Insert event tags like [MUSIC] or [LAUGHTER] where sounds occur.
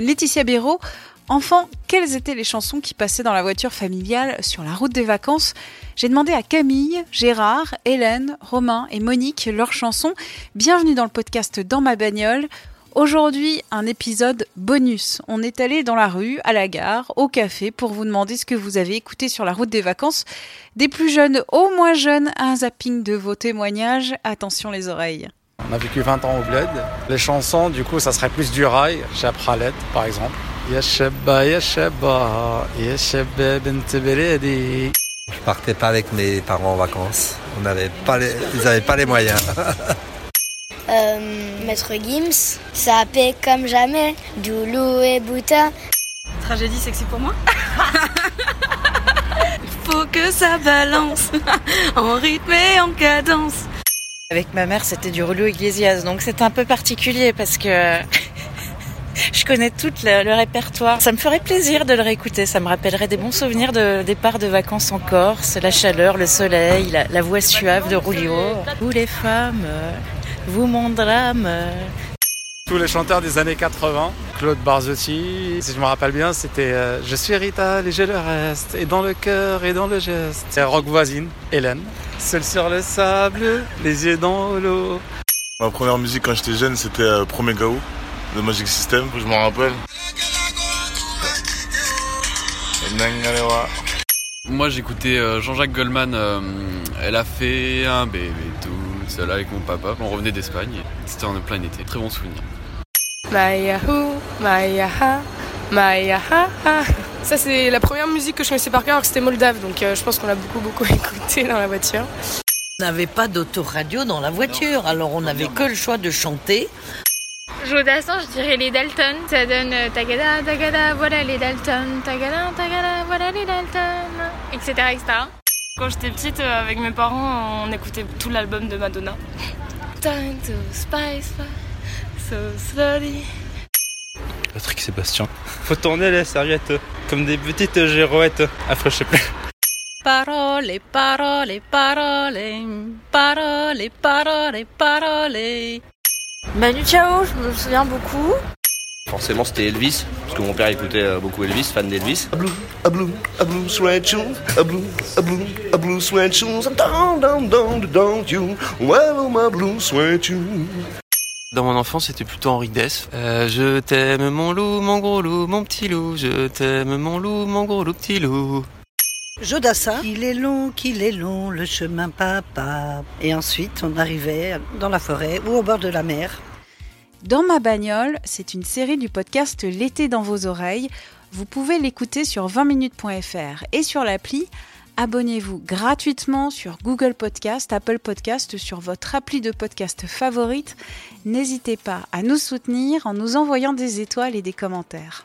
Laetitia Béraud. Enfant, quelles étaient les chansons qui passaient dans la voiture familiale sur la route des vacances? J'ai demandé à Camille, Gérard, Hélène, Romain et Monique leurs chansons. Bienvenue dans le podcast Dans ma bagnole. Aujourd'hui, un épisode bonus. On est allé dans la rue, à la gare, au café pour vous demander ce que vous avez écouté sur la route des vacances. Des plus jeunes aux moins jeunes, un zapping de vos témoignages. Attention les oreilles. On a vécu 20 ans au bled. Les chansons, du coup, ça serait plus du rail, chez Pralet, par exemple. Beledi. Je partais pas avec mes parents en vacances. On n'avait pas les, ils n'avaient pas les moyens. [LAUGHS] Euh, Maître Gims, ça paie comme jamais, Doulou et Boutin. Tragédie sexy pour moi [LAUGHS] Faut que ça balance [LAUGHS] en rythme et en cadence. Avec ma mère, c'était du Rollo Iglesias, donc c'est un peu particulier parce que [LAUGHS] je connais tout le, répertoire. Ça me ferait plaisir de le réécouter, ça me rappellerait des bons souvenirs de départ de vacances en Corse, la chaleur, le soleil, la, la voix suave de Rulio. Vous les femmes, vous mon drame. Tous les chanteurs des années 80, Claude Barzotti, si je me rappelle bien, c'était euh, Je suis Rita, et je le reste, et dans le cœur et dans le geste. C'est rock voisine, Hélène. Seul sur le sable, les yeux dans l'eau. Ma première musique quand j'étais jeune, c'était euh, Promegao de Magic System, je m'en rappelle. Moi j'écoutais euh, Jean-Jacques Goldman, euh, elle a fait un bébé tout seul avec mon papa. On revenait d'Espagne, c'était en plein été, très bon souvenir. Mayahu, Mayaha, Mayaha. Ça c'est la première musique que je connaissais par cœur alors que c'était moldave, donc euh, je pense qu'on a beaucoup beaucoup [LAUGHS] écouté dans la voiture. On n'avait pas d'autoradio dans la voiture, alors on n'avait que le choix de chanter. Jodassin, je dirais les Dalton. Ça donne euh, Tagada, Tagada, voilà les Dalton. Tagada, Tagada, voilà les Dalton. Etc. etc. Quand j'étais petite, euh, avec mes parents, on écoutait tout l'album de Madonna. Time to spice, so slowly. Patrick Sébastien. Faut tourner les serviettes comme des petites girouettes. Après, je sais plus. Parole, parole, parole, parole, parole, parole. Manu Chao, je me souviens beaucoup. Forcément, c'était Elvis, parce que mon père écoutait beaucoup Elvis, fan d'Elvis. A blue, a blue, a blue sweat shoes, a blue, a blue, a blue sweat shoes, down, down, down, down, you, well, my blue sweat shoes? Dans mon enfance, c'était plutôt Henri Dess. Euh, je t'aime mon loup, mon gros loup, mon petit loup. Je t'aime mon loup, mon gros loup, petit loup. Jodassin. Il est long, qu'il est long, le chemin papa. Et ensuite, on arrivait dans la forêt ou au bord de la mer. Dans ma bagnole, c'est une série du podcast L'été dans vos oreilles. Vous pouvez l'écouter sur 20minutes.fr et sur l'appli. Abonnez-vous gratuitement sur Google Podcast, Apple Podcast, sur votre appli de podcast favorite. N'hésitez pas à nous soutenir en nous envoyant des étoiles et des commentaires.